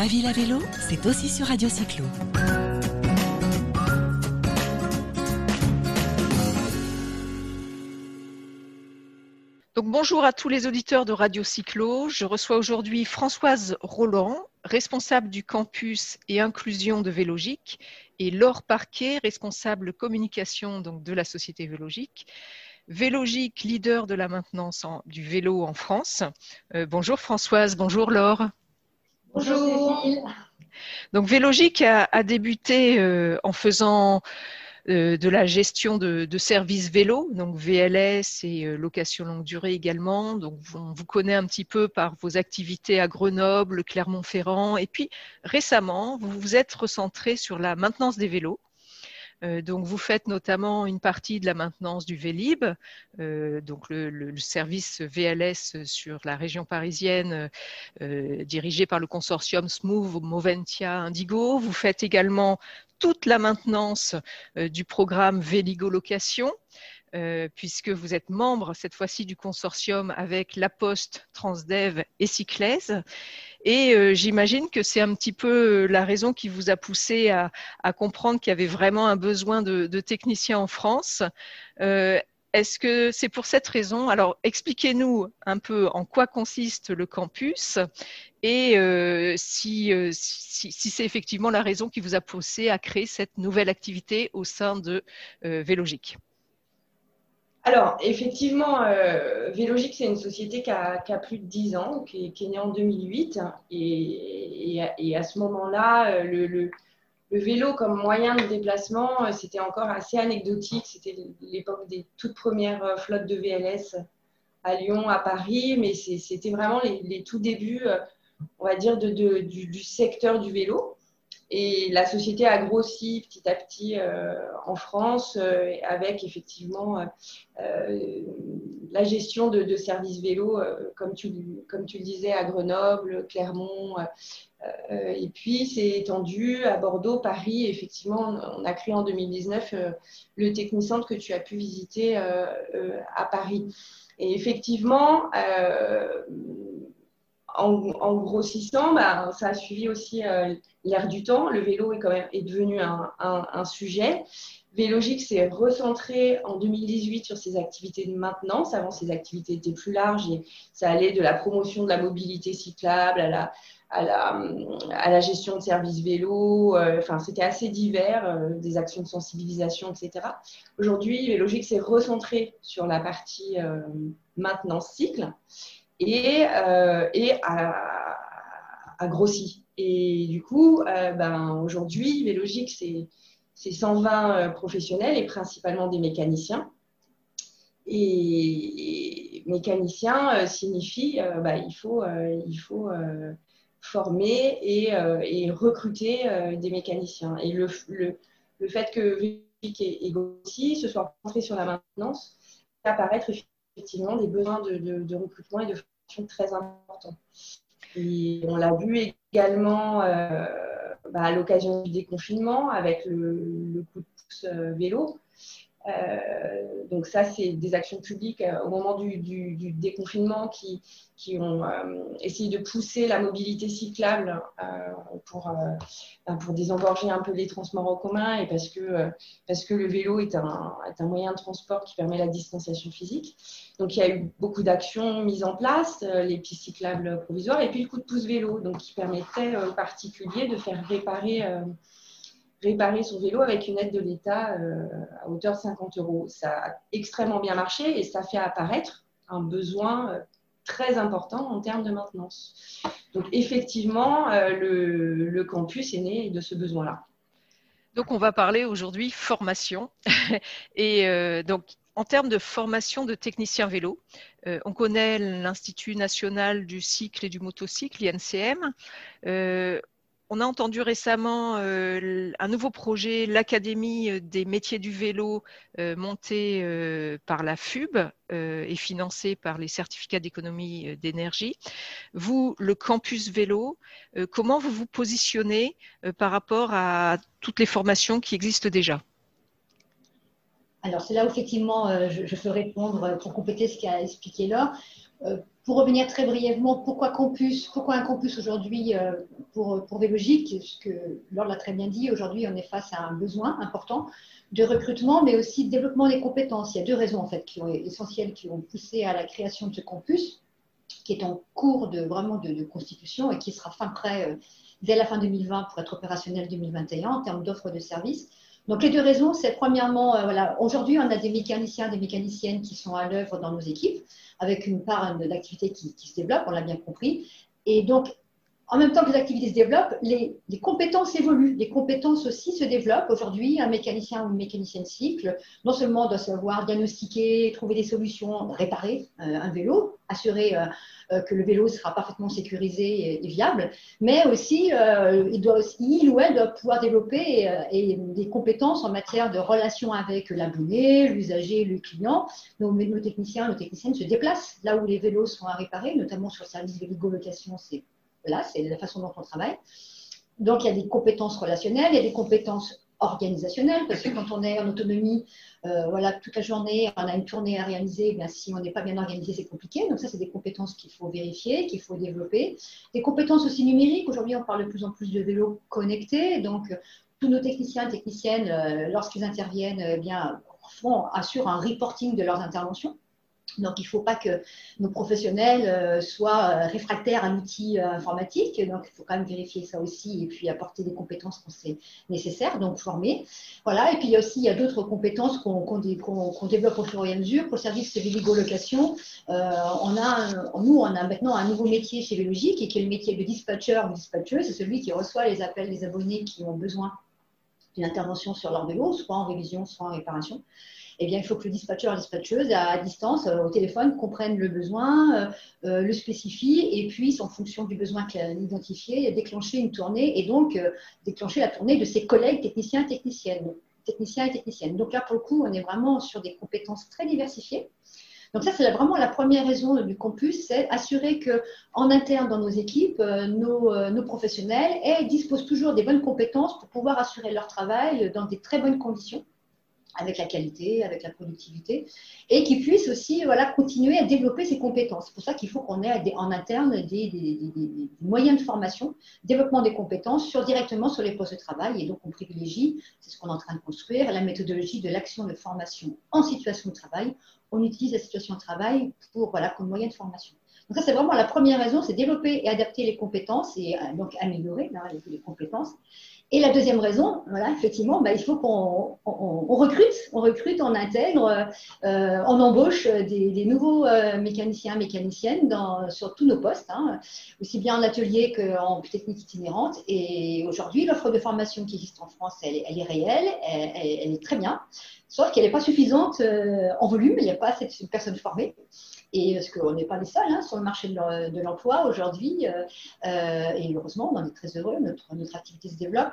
Ma ville à vélo, c'est aussi sur Radio Cyclo. Donc, bonjour à tous les auditeurs de Radio Cyclo. Je reçois aujourd'hui Françoise Roland, responsable du campus et inclusion de Vélogique, et Laure Parquet, responsable communication donc, de la société Vélogique. Vélogique, leader de la maintenance du vélo en France. Euh, bonjour Françoise, bonjour Laure. Bonjour. Donc Vélogique a, débuté euh, en faisant euh, de la gestion de, services vélo, donc VLS et location longue durée également. Donc on vous connaît un petit peu par vos activités à Grenoble, Clermont-Ferrand, et puis récemment vous vous êtes recentré sur la maintenance des vélos. Euh, donc, vous faites notamment une partie de la maintenance du Vélib, euh, donc le, service VLS sur la région parisienne, euh, dirigé par le consortium Smooth Moventia Indigo. Vous faites également toute la maintenance du programme Véligo Location. puisque vous êtes membre cette fois-ci du consortium avec La Poste, Transdev et Cyclèse. Et euh, j'imagine que c'est un petit peu euh, la raison qui vous a poussé à, comprendre qu'il y avait vraiment un besoin de, techniciens en France. Euh, est-ce que c'est pour cette raison? Alors, expliquez-nous un peu en quoi consiste le campus et si, c'est effectivement la raison qui vous a poussé à créer cette nouvelle activité au sein de Vélogique. Alors, effectivement, euh, c'est une société qui a, plus de 10 ans, qui est, née en 2008. Et, à ce moment-là, euh, le, vélo comme moyen de déplacement, euh, c'était encore assez anecdotique. C'était l'époque des toutes premières flottes de VLS à Lyon, à Paris, mais c'était vraiment les, tout débuts, on va dire, du, secteur du vélo. Et la société a grossi petit à petit euh, en France euh, avec effectivement euh, la gestion de, services vélo, comme, tu, comme tu le disais, à Grenoble, Clermont. et puis, c'est étendu à Bordeaux, Paris. Effectivement, on a créé en 2019 le Technicentre que tu as pu visiter à Paris. Et effectivement, en, grossissant, bah, ça a suivi aussi euh, l'air du temps. Le vélo est quand même est devenu un, sujet. Vélogique s'est recentré en 2018 sur ses activités de maintenance. Avant, ses activités étaient plus larges et ça allait de la promotion de la mobilité cyclable à la, à la, à la gestion de services vélo. Euh, enfin, c'était assez divers, euh, des actions de sensibilisation, etc. Aujourd'hui, Vélogique s'est recentré sur la partie maintenance cycle et, euh, et a, grossi. Et du coup, euh, ben, aujourd'hui, Vélogique, c'est 120 euh, professionnels et principalement des mécaniciens. Et, mécanicien signifie bah, il faut, il faut former et, et recruter des mécaniciens. Et le, le, le fait que Vélogique ait grossi, se soit rentré sur la maintenance, apparaître effectivement des besoins de, de, recrutement et de très importants. Et on l'a vu également euh, bah, à l'occasion du déconfinement avec le, le coup de pouce euh, vélo. Euh, donc ça, c'est des actions publiques euh, au moment du, déconfinement qui, ont euh, essayé de pousser la mobilité cyclable pour, ben, pour désengorger un peu les transports en commun et parce que, parce que le vélo est un, est un moyen de transport qui permet la distanciation physique. Donc il y a eu beaucoup d'actions mises en place, les pistes cyclables provisoires et puis le coup de pouce vélo, donc qui permettait aux particuliers de faire réparer réparer son vélo avec une aide de l'État euh, à hauteur de 50 euros. Ça a extrêmement bien marché et ça fait apparaître un besoin euh, très important en termes de maintenance. Donc effectivement, euh, le, campus est né de ce besoin-là. Donc on va parler aujourd'hui formation. et donc en termes de formation de techniciens vélo, on connaît l'Institut national du cycle et du motocycle, l'INCM. On a entendu récemment euh, un nouveau projet, l'Académie euh, des métiers du vélo, euh, monté par la FUB et financé par les certificats d'économie d'énergie. Vous, le campus vélo, comment vous vous positionnez par rapport à toutes les formations qui existent déjà? Alors, c'est là où effectivement je, je, peux répondre pour compléter ce qu'a expliqué Laure. Pour revenir très brièvement, pourquoi un campus aujourd'hui pour, pour Vélogique Parce que Laure l'a très bien dit, aujourd'hui on est face à un besoin important de recrutement, mais aussi de développement des compétences. Il y a deux raisons en fait qui ont essentielles qui ont poussé à la création de ce campus, qui est en cours de vraiment de, constitution et qui sera fin prêt dès la fin 2020 pour être opérationnel 2021 en termes d'offres de services. Donc les deux raisons, c'est premièrement, euh, voilà, aujourd'hui on a des mécaniciens, des mécaniciennes qui sont à l'œuvre dans nos équipes, avec une part d'activité qui, qui, se développe, on l'a bien compris. Et donc en même temps que les activités se développent, les, compétences évoluent. Les compétences aussi se développent. Aujourd'hui, un mécanicien ou une mécanicienne cycle, non seulement doit savoir diagnostiquer, trouver des solutions, réparer euh, un vélo, assurer euh, euh, que le vélo sera parfaitement sécurisé et, viable, mais aussi, il, ou elle doit pouvoir développer des compétences en matière de relation avec l'abonné, l'usager, le client. Nos, nos techniciens, nos techniciennes se déplacent là où les vélos sont à réparer, notamment sur le service vélo-location, Là, c'est la façon dont on travaille. Donc, il y a des compétences relationnelles, il y a des compétences organisationnelles, parce que quand on est en autonomie, euh, voilà, toute la journée, on a une tournée à réaliser, eh si on n'est pas bien organisé, c'est compliqué. Donc ça, c'est des compétences qu'il faut vérifier, qu'il faut développer. Des compétences aussi numériques. Aujourd'hui, on parle de plus en plus de vélos connectés. Donc, tous nos techniciens et techniciennes, euh, lorsqu'ils interviennent, eh bien, font, assurent un reporting de leurs interventions. Donc, il ne faut pas que nos professionnels euh, soient euh, réfractaires à l'outil euh, informatique. Donc, il faut quand même vérifier ça aussi et puis apporter des compétences quand c'est nécessaire, donc former. Voilà. Et puis, il y a aussi d'autres compétences qu'on développe au fur et à mesure. Pour le service de Véligo-location, nous, on a maintenant un nouveau métier chez Vélogique qui est le métier de dispatcher ou dispatcheuse. C'est celui qui reçoit les appels des abonnés qui ont besoin d'une intervention sur leur vélo, soit en révision, soit en réparation eh bien, il faut que le dispatcher, la dispatcheuse, à distance, euh, au téléphone, comprenne le besoin, euh, euh, le spécifie et puisse, en fonction du besoin identifié, déclencher une tournée et donc déclencher la tournée de ses collègues techniciens et techniciennes. Et techniciennes. Donc là, pour le coup, on est vraiment sur des compétences très diversifiées. Donc ça, c'est vraiment la première raison du campus, c'est assurer que en interne dans nos équipes, nos, nos, professionnels disposent toujours des bonnes compétences pour pouvoir assurer leur travail dans des très bonnes conditions avec la qualité, avec la productivité, et qui puissent aussi voilà, continuer à développer ses compétences. C'est pour ça qu'il faut qu'on ait en interne des, moyens de formation, développement des compétences sur, directement sur les postes de travail. Et donc, on privilégie, c'est ce qu'on est en train de construire, la méthodologie de l'action de formation en situation de travail. On utilise la situation de travail pour, voilà, comme moyen de formation. Donc ça, c'est vraiment la première raison, c'est développer et adapter les compétences et euh, donc améliorer hein, les compétences. Et la deuxième raison, voilà, effectivement, bah, il faut qu'on on, recrute, on recrute, on intègre, euh, on embauche des, nouveaux euh, mécaniciens, mécaniciennes dans, sur tous nos postes, hein, aussi bien en atelier qu'en technique itinérante. Et aujourd'hui, l'offre de formation qui existe en France, elle, est réelle, elle, est très bien, sauf qu'elle n'est pas suffisante euh, en volume, il n'y a pas assez de personnes formées et parce qu'on n'est pas les seuls hein, sur le marché de l'emploi aujourd'hui, euh, euh, et heureusement, on est très heureux, notre, notre activité se développe.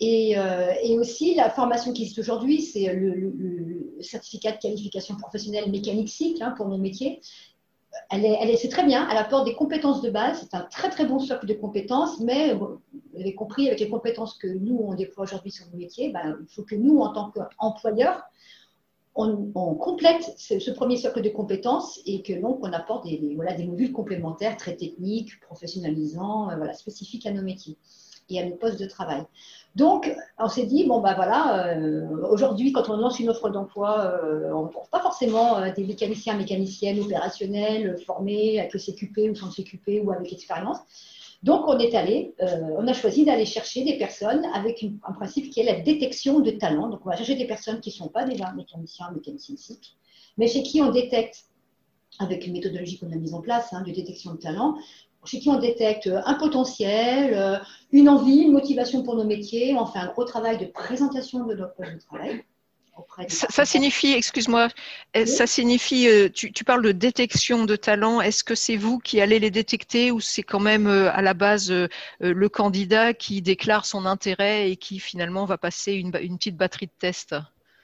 Et, euh, aussi, la formation qui existe aujourd'hui, c'est le, certificat de qualification professionnelle mécanique cycle hein, pour nos métiers. Elle est, c'est très bien, elle apporte des compétences de base, c'est un très très bon socle de compétences, mais vous avez compris, avec les compétences que nous on déploie aujourd'hui sur nos métiers, ben, il faut que nous, en tant qu'employeurs, on, complète ce, premier socle de compétences et que donc on apporte des, voilà, des modules complémentaires très techniques, professionnalisants, euh, voilà, spécifiques à nos métiers et à nos postes de travail. Donc, on s'est dit, bon, bah voilà, euh, aujourd'hui, quand on lance une offre d'emploi, euh, on ne trouve pas forcément des mécaniciens, mécaniciennes opérationnels formés avec le CQP ou sans CQP ou avec expérience. Donc, on est allé, euh, on a choisi d'aller chercher des personnes avec un principe qui est la détection de talent. Donc, on va chercher des personnes qui ne sont pas déjà mécaniciens, mécaniciens cycle, mais chez qui on détecte, avec une méthodologie qu'on a mise en place hein, de détection de talent, chez qui on détecte un potentiel, euh, une envie, une motivation pour nos métiers. On fait un gros travail de présentation de notre poste de travail. Ça, signifie, excuse-moi, ça signifie, euh, tu, parles de détection de talent. Est-ce que c'est vous qui allez les détecter ou c'est quand même euh, à la base euh, le candidat qui déclare son intérêt et qui finalement va passer une, petite batterie de tests?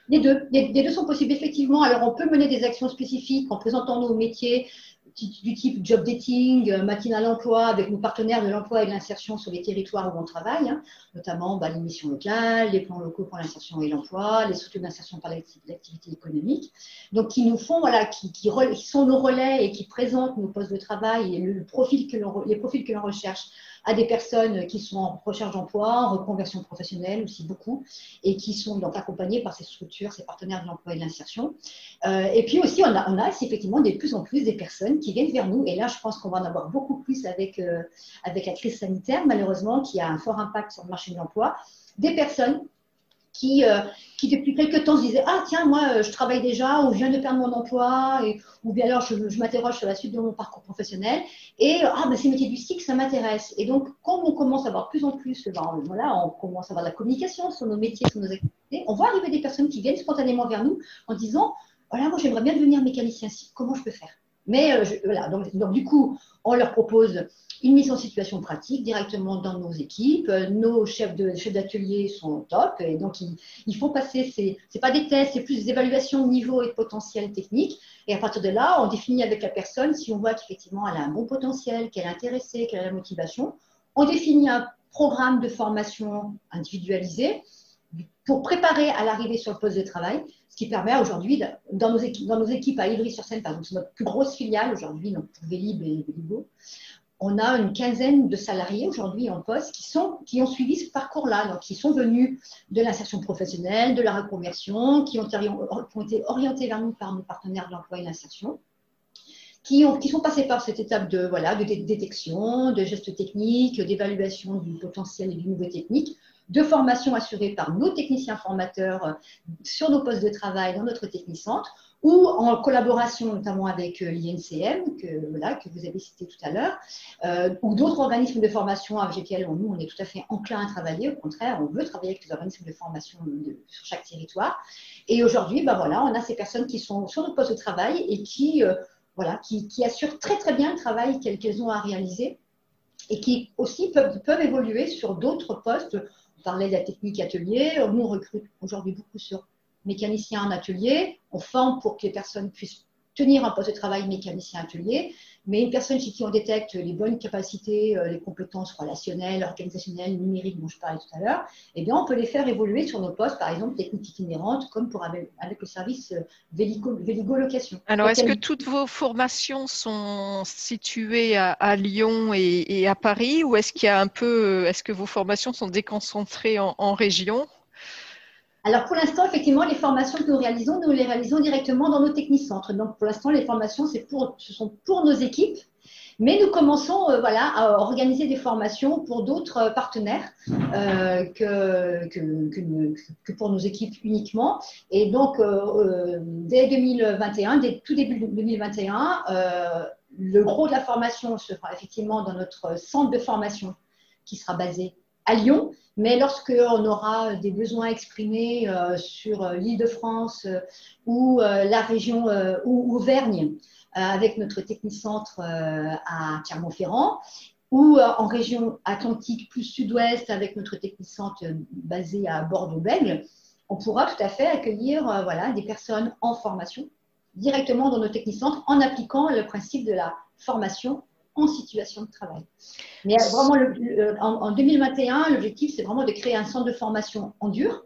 Les deux. Les, deux sont possibles, effectivement. Alors, on peut mener des actions spécifiques en présentant nos métiers du type job dating, euh, matinal emploi, avec nos partenaires de l'emploi et de l'insertion sur les territoires où on travaille, hein, notamment bah, les missions locales, les plans locaux pour l'insertion et l'emploi, les structures d'insertion par l'activité économique. Donc, qui nous font, voilà, qui, sont nos relais et qui présentent nos postes de travail et les profils que l'on recherche à des personnes qui sont en recherche d'emploi, en reconversion professionnelle aussi beaucoup, et qui sont donc accompagnées par ces structures, ces partenaires de l'emploi et de l'insertion. Euh, et puis aussi, on a, on effectivement de plus en plus des personnes qui viennent vers nous, et là, je pense qu'on va en avoir beaucoup plus avec, euh, avec la crise sanitaire, malheureusement, qui a un fort impact sur le marché de l'emploi, des personnes qui, euh, qui depuis quelques temps se disaient Ah, tiens, moi, euh, je travaille déjà, ou je viens de perdre mon emploi, et, ou bien alors je, m'interroge sur la suite de mon parcours professionnel, et Ah, ben, ces métiers du SIC, ça m'intéresse. Et donc, quand on commence à avoir plus en plus, ben, voilà, on commence à avoir de la communication sur nos métiers, sur nos activités, on voit arriver des personnes qui viennent spontanément vers nous en disant Voilà, moi, j'aimerais bien devenir mécanicien SIC, comment je peux faire? Mais euh, voilà, donc, du coup, on leur propose une mise en situation pratique directement dans nos équipes. Nos chefs de chefs d'atelier sont top et donc ils, font passer ces c'est pas des tests, c'est plus des évaluations de niveau et de potentiel technique. Et à partir de là, on définit avec la personne si on voit qu'effectivement elle a un bon potentiel, qu'elle est intéressée, qu'elle a la motivation. On définit un programme de formation individualisé pour préparer à l'arrivée sur le poste de travail, ce qui permet aujourd'hui, dans nos équipes, à Ivry-sur-Seine, par exemple, c'est notre plus grosse filiale aujourd'hui, donc pour Vélib et Vélibo, on a une quinzaine de salariés aujourd'hui en poste qui, ont suivi ce parcours-là, qui sont venus de l'insertion professionnelle, de la reconversion, qui ont, été orientés vers nous par nos partenaires de l'emploi et l'insertion, qui, sont passés par cette étape de, de détection, de gestes techniques, d'évaluation du potentiel et du niveau technique, de formation assurée par nos techniciens formateurs euh, sur nos postes de travail dans notre technicentre ou en collaboration notamment avec euh, l'INCM, que, voilà, que vous avez cité tout à l'heure, euh, ou d'autres organismes de formation avec lesquels nous, on est tout à fait enclin à travailler. Au contraire, on veut travailler avec les organismes de formation sur chaque territoire. Et aujourd'hui, ben voilà, on a ces personnes qui sont sur nos postes de travail et qui, voilà, qui, assurent très très bien le travail qu'elles ont à réaliser et qui aussi peuvent, peuvent évoluer sur d'autres postes parlait de la technique atelier. Nous, on recrute aujourd'hui beaucoup sur mécanicien en atelier. On forme pour que les personnes puissent tenir un poste de travail mécanicien atelier. Mais une personne chez qui on détecte les bonnes capacités, euh, les compétences relationnelles, organisationnelles, numériques dont je parlais tout à l'heure, eh bien, on peut les faire évoluer sur nos postes, par exemple, technique itinérante, comme pour avec, le service euh, Véligo, Location. Alors, est-ce que toutes vos formations sont situées à, Lyon et, à Paris, ou est-ce qu'il y a un peu, est-ce que vos formations sont déconcentrées en région? Alors pour l'instant, effectivement, les formations que nous réalisons, nous les réalisons directement dans nos technicentres. Donc pour l'instant, les formations, ce sont pour nos équipes. Mais nous commençons euh, voilà, à organiser des formations pour d'autres partenaires euh, que, pour nos équipes uniquement. Et donc, euh, dès 2021, dès tout début 2021, le gros de la formation se fera effectivement dans notre centre de formation qui sera basé à Lyon. Mais lorsqu'on aura des besoins exprimés euh, sur euh, l'île de France euh, ou la région ou Auvergne, avec notre technicentre à Clermont-Ferrand, ou en région atlantique plus sud-ouest avec notre technicentre basé à Bordeaux-Bègles, on pourra tout à fait accueillir voilà, des personnes en formation directement dans nos technicentres en appliquant le principe de la formation en situation de travail. Mais euh, vraiment, le, en, 2021, l'objectif, c'est vraiment de créer un centre de formation en dur,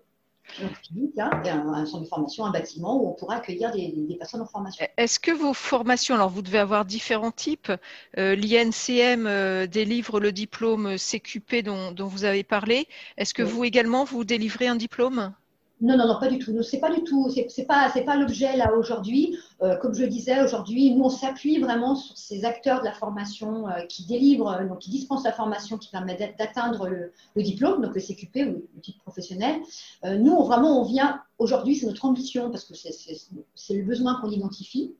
hein, un, centre de formation, un bâtiment où on pourra accueillir des, personnes en formation. Est-ce que vos formations, alors vous devez avoir différents types, euh, l'INCM euh, délivre le diplôme CQP dont, dont vous avez parlé, est-ce que vous également, vous délivrez un diplôme? Non, non, non, pas du tout. C'est pas du tout. Pas, pas l'objet là aujourd'hui. Euh, comme je le disais aujourd'hui, nous on s'appuie vraiment sur ces acteurs de la formation euh, qui délivrent, euh, donc qui dispensent la formation qui permet d'atteindre le, diplôme, donc le CQP ou le titre professionnel. nous, vraiment, on vient aujourd'hui, c'est notre ambition parce que c'est le besoin qu'on identifie.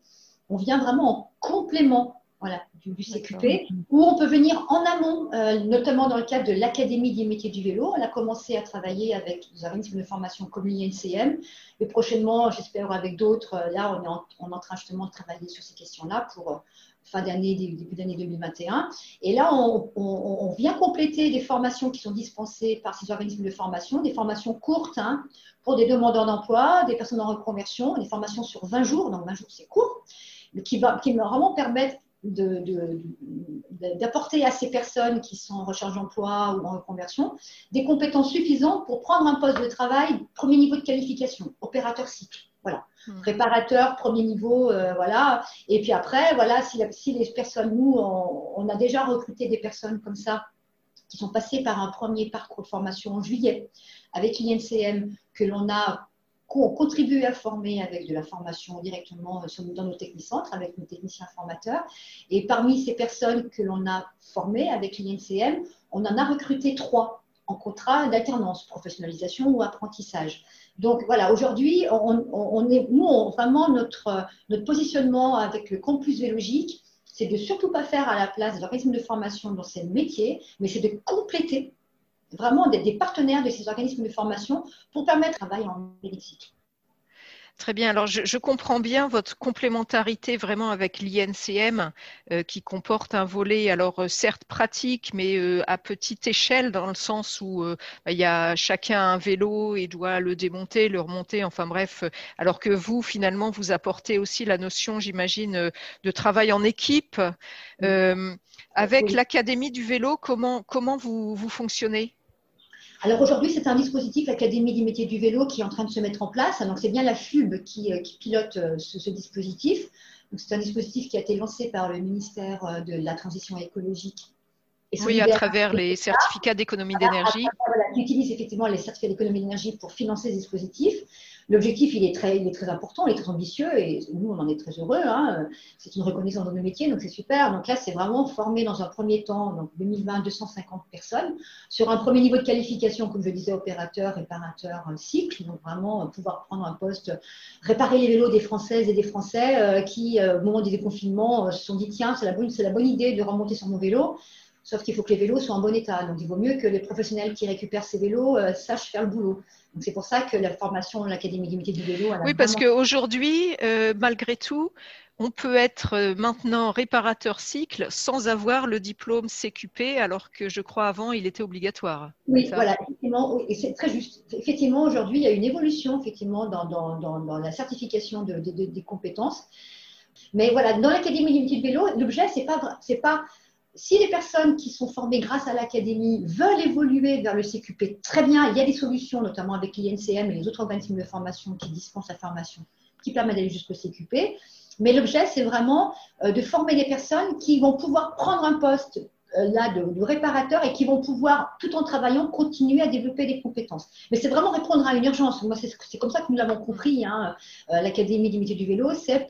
On vient vraiment en complément voilà, du, CQP, où on peut venir en amont, euh, notamment dans le cadre de l'Académie des métiers du vélo. On a commencé à travailler avec des organismes de formation comme l'INCM, et prochainement, j'espère avec d'autres, euh, là, on est, en, on est, en, train justement de travailler sur ces questions-là pour euh, fin d'année, début d'année 2021. Et là, on, on, vient compléter des formations qui sont dispensées par ces organismes de formation, des formations courtes hein, pour des demandeurs d'emploi, des personnes en reconversion, des formations sur 20 jours, donc 20 jours c'est court, mais qui va, qui va vraiment permettre d'apporter à ces personnes qui sont en recherche d'emploi ou en reconversion des compétences suffisantes pour prendre un poste de travail, premier niveau de qualification, opérateur cycle. Voilà. Hmm. Préparateur, premier niveau, euh, voilà. Et puis après, voilà, si, si les personnes, nous, on, a déjà recruté des personnes comme ça qui sont passées par un premier parcours de formation en juillet avec l'INCM que l'on a contribué à former avec de la formation directement dans nos technicentres, avec nos techniciens formateurs. Et parmi ces personnes que l'on a formées avec l'INCM, on en a recruté trois en contrat d'alternance, professionnalisation ou apprentissage. Donc voilà, aujourd'hui, on, est, nous, vraiment, notre, notre positionnement avec le campus vélogique, c'est de surtout pas faire à la place de l'organisme de formation dans ces métiers, mais c'est de compléter vraiment des, des, partenaires de ces organismes de formation pour permettre un travail en médecine. Très bien. Alors, je, comprends bien votre complémentarité vraiment avec l'INCM euh, qui comporte un volet, alors euh, certes pratique, mais euh, à petite échelle dans le sens où bah, il y a chacun un vélo et doit le démonter, le remonter, enfin bref. Alors que vous, finalement, vous apportez aussi la notion, j'imagine, de travail en équipe. avec l'Académie du vélo, comment, comment vous, vous fonctionnez? Alors aujourd'hui, c'est un dispositif, l'Académie des métiers du vélo, qui est en train de se mettre en place. Donc c'est bien la FUB qui, euh, pilote euh, ce, dispositif. C'est un dispositif qui a été lancé par le ministère euh, de la Transition écologique. Et oui, à travers les certificats d'économie d'énergie. Voilà, qui utilise effectivement les certificats d'économie d'énergie pour financer ce dispositif. L'objectif, il, est très, important, il est très ambitieux et nous, on en est très heureux. Hein. C'est une reconnaissance dans nos métiers, donc c'est super. Donc là, c'est vraiment former dans un premier temps, donc 2020, 250 personnes sur un premier niveau de qualification, comme je disais, opérateur, réparateur, cycle. Donc vraiment euh, pouvoir prendre un poste, réparer les vélos des Françaises et des Français euh, qui, euh, au moment du déconfinement, se sont dit tiens, c'est la, bonne, la bonne idée de remonter sur mon vélo. Sauf qu'il faut que les vélos soient en bon état. Donc, il vaut mieux que les professionnels qui récupèrent ces vélos sachent faire le boulot c'est pour ça que la formation de l'Académie métiers du vélo. Oui, parce qu'aujourd'hui, euh, malgré tout, on peut être euh, maintenant réparateur cycle sans avoir le diplôme CQP, alors que je crois avant il était obligatoire. Oui, voilà, effectivement, et c'est très juste. Effectivement, aujourd'hui, il y a une évolution effectivement dans, la certification des compétences. Mais voilà, dans l'Académie métiers du vélo, l'objet, c'est pas, c'est pas si les personnes qui sont formées grâce à l'académie veulent évoluer vers le CQP, très bien, il y a des solutions, notamment avec l'INCM et les autres organismes de formation qui dispensent la formation, qui permettent d'aller jusqu'au CQP. Mais l'objet, c'est vraiment euh, de former des personnes qui vont pouvoir prendre un poste là de, réparateurs et qui vont pouvoir, tout en travaillant, continuer à développer des compétences. Mais c'est vraiment répondre à une urgence. Moi, c'est comme ça que nous l'avons compris, hein, euh, l'Académie du métier du vélo, c'est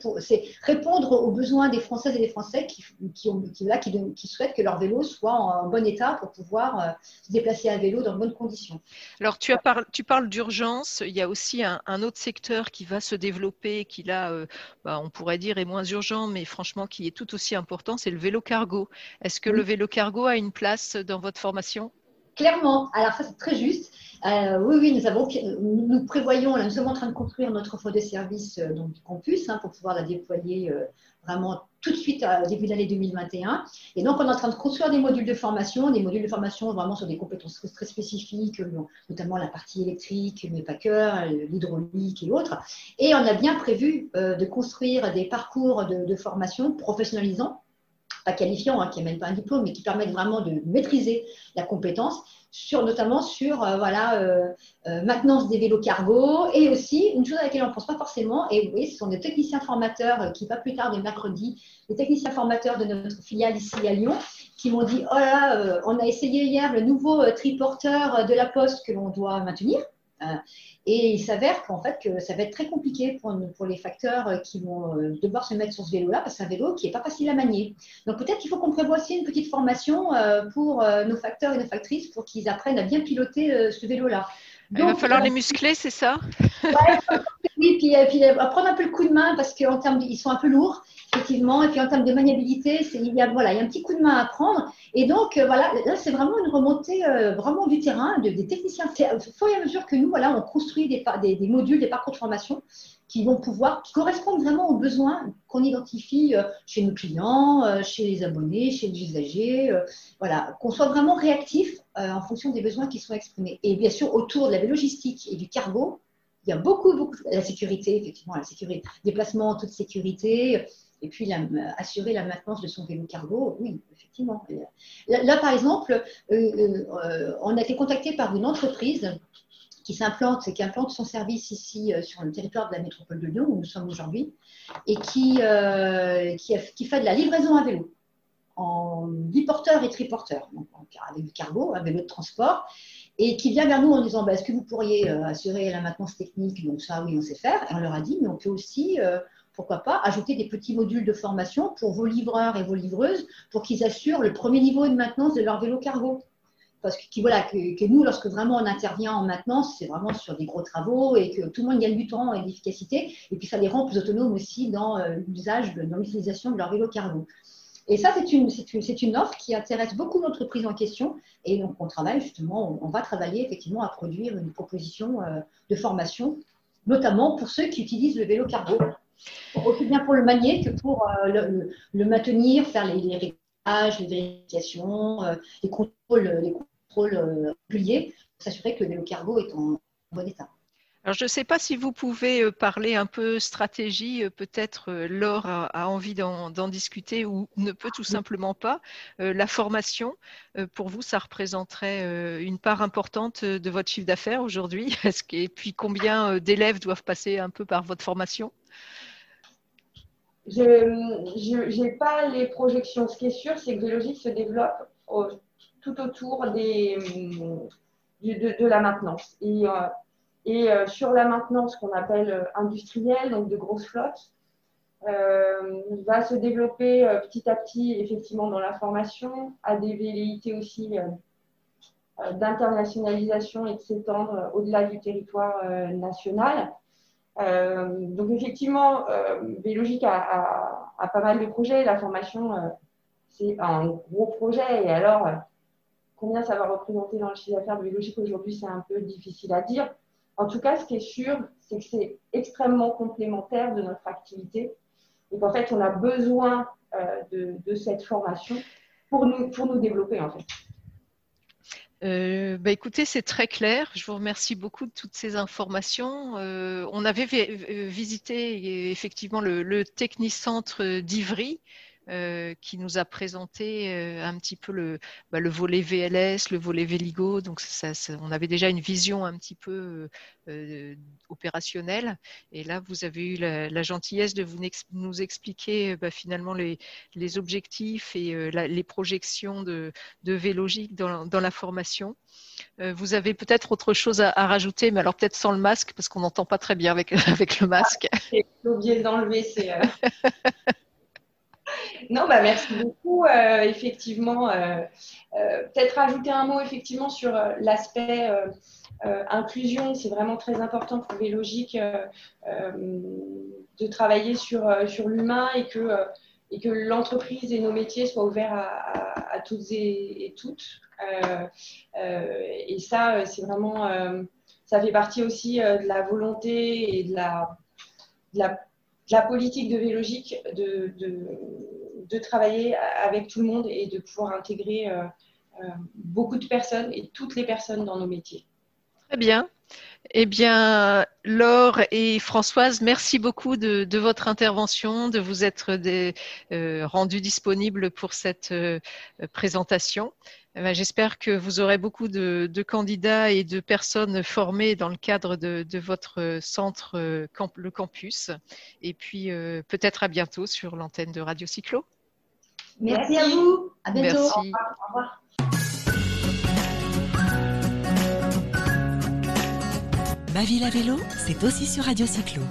répondre aux besoins des Françaises et des Français qui, qui, ont, qui, là, qui, qui, souhaitent que leur vélo soit en, bon état pour pouvoir euh, se déplacer à vélo dans de bonnes conditions. Alors, tu, as tu parles d'urgence. Il y a aussi un, autre secteur qui va se développer, qui là, bah, on pourrait dire est moins urgent, mais franchement qui est tout aussi important, c'est le vélo cargo. Est-ce que le vélo cargo a une place dans votre formation? Clairement. Alors ça, c'est très juste. Euh, oui, oui, nous, avons, nous prévoyons, nous sommes en train de construire notre offre de service euh, donc, du campus hein, pour pouvoir la déployer euh, vraiment tout de suite au début de l'année 2021. Et donc, on est en train de construire des modules de formation, des modules de formation vraiment sur des compétences très, spécifiques, notamment la partie électrique, pas que, l'hydraulique et autres. Et on a bien prévu de construire des parcours de, de formation professionnalisants pas qualifiant, hein, qui n'est même pas un diplôme, mais qui permettent vraiment de maîtriser la compétence, sur, notamment sur euh, voilà, euh, euh, maintenance des vélos cargo et aussi une chose à laquelle on ne pense pas forcément, et oui, ce sont des techniciens formateurs qui, pas plus tard de mercredi, les techniciens formateurs de notre filiale ici à Lyon, qui m'ont dit Oh là, on a essayé hier le nouveau triporteur de la poste que l'on doit maintenir. Et il s'avère qu'en fait, que ça va être très compliqué pour, pour les facteurs qui vont euh, devoir se mettre sur ce vélo-là, parce que c'est un vélo qui n'est pas facile à manier. Donc peut-être qu'il faut qu'on prévoie aussi une petite formation euh, pour euh, nos facteurs et nos factrices pour qu'ils apprennent à bien piloter ce vélo-là. Il va falloir les muscler, c'est ça? Oui, puis, puis prendre un peu le coup de main parce qu'en termes, ils sont un peu lourds effectivement. Et puis en termes de maniabilité, il y, a, voilà, il y a un petit coup de main à prendre. Et donc, euh, voilà, là, c'est vraiment une remontée euh, vraiment du terrain, des techniciens. Au fur et à mesure que nous, voilà, on construit des, des, modules, des parcours de formation qui vont pouvoir, qui correspondent vraiment aux besoins qu'on identifie euh, chez nos clients, chez les abonnés, chez les usagers. voilà, qu'on soit vraiment réactif en fonction des besoins qui sont exprimés. Et bien sûr, autour de la logistique et du cargo, il y a beaucoup, beaucoup, la sécurité, effectivement, la sécurité, déplacement, toute sécurité, et puis assurer la maintenance de son vélo cargo, oui, effectivement. Là, par exemple, on a été contacté par une entreprise qui s'implante, qui implante son service ici sur le territoire de la métropole de Lyon, où nous sommes aujourd'hui, et qui, fait de la livraison à vélo en biporteur et triporteur, donc avec du cargo, un vélo de transport, et qui vient vers nous en disant bah, Est-ce que vous pourriez euh, assurer la maintenance technique? Donc, ça, oui, on sait faire. Et on leur a dit Mais on peut aussi, euh, pourquoi pas, ajouter des petits modules de formation pour vos livreurs et vos livreuses pour qu'ils assurent le premier niveau de maintenance de leur vélo cargo. Parce que, voilà, que, nous, lorsque vraiment on intervient en maintenance, c'est vraiment sur des gros travaux et que tout le monde gagne du temps et de l'efficacité. Et puis, ça les rend plus autonomes aussi dans euh, l'usage, dans l'utilisation de leur vélo cargo. Et ça, c'est une, offre qui intéresse beaucoup d'entreprises en question. Et donc, on travaille justement, on, va travailler effectivement à produire une proposition euh, de formation, notamment pour ceux qui utilisent le vélo cargo, aussi bien pour le manier que pour euh, le, maintenir, faire les, les réglages, les vérifications, euh, les contrôles, les contrôles réguliers, pour s'assurer que le vélo cargo est en bon état. Alors, je ne sais pas si vous pouvez euh, parler un peu stratégie, euh, peut-être euh, Laure a, envie d'en discuter ou ne peut tout simplement pas. la formation, pour vous, ça représenterait une part importante de votre chiffre d'affaires aujourd'hui? Et puis, combien d'élèves doivent passer un peu par votre formation? Je n'ai pas les projections. Ce qui est sûr, c'est que Vélogique se développe tout autour des, de, la maintenance. Et et euh, sur la maintenance qu'on appelle euh, industrielle, donc de grosses flottes, euh, va se développer petit à petit effectivement dans la formation, à des velléités aussi d'internationalisation et de s'étendre au-delà du territoire national. donc effectivement, Vélogique a, pas mal de projets. La formation, c'est un gros projet. Et alors, combien ça va représenter dans le chiffre d'affaires de Vélogique aujourd'hui, c'est un peu difficile à dire. En tout cas, ce qui est sûr, c'est que c'est extrêmement complémentaire de notre activité et qu'en fait, on a besoin euh, de, cette formation pour nous, développer en fait. Euh, bah écoutez, c'est très clair. Je vous remercie beaucoup de toutes ces informations. Euh, on avait visité effectivement le technicentre d'Ivry. Euh, qui nous a présenté euh, un petit peu le, bah, le, volet VLS, le volet Véligo. Donc, ça, on avait déjà une vision un petit peu euh, opérationnelle. Et là, vous avez eu la, gentillesse de vous, nous expliquer bah, finalement les, les, objectifs et les projections de, de Vélogique dans, dans, la formation. vous avez peut-être autre chose à, rajouter, mais alors peut-être sans le masque, parce qu'on n'entend pas très bien avec, avec le masque. Ah, J'ai oublié d'enlever, c'est. Non, bah merci beaucoup. Euh, effectivement, euh, euh, peut-être rajouter un mot effectivement sur l'aspect inclusion. C'est vraiment très important pour Vélogique de travailler sur, sur l'humain et que, que l'entreprise et nos métiers soient ouverts à, toutes et, toutes. et ça, c'est vraiment, ça fait partie aussi de la volonté et de la, la, la politique de Vélogique de, de de travailler avec tout le monde et de pouvoir intégrer euh, euh, beaucoup de personnes et toutes les personnes dans nos métiers. Très bien. Eh bien, Laure et Françoise, merci beaucoup de, votre intervention, de vous être des, euh, rendues disponibles pour cette présentation. Eh j'espère que vous aurez beaucoup de, candidats et de personnes formées dans le cadre de, votre centre, le campus. Et puis, peut-être à bientôt sur l'antenne de Radio Cyclo. Merci, à vous. À bientôt. Merci. Au revoir. Ma ville à vélo, c'est aussi sur Radio Cyclo.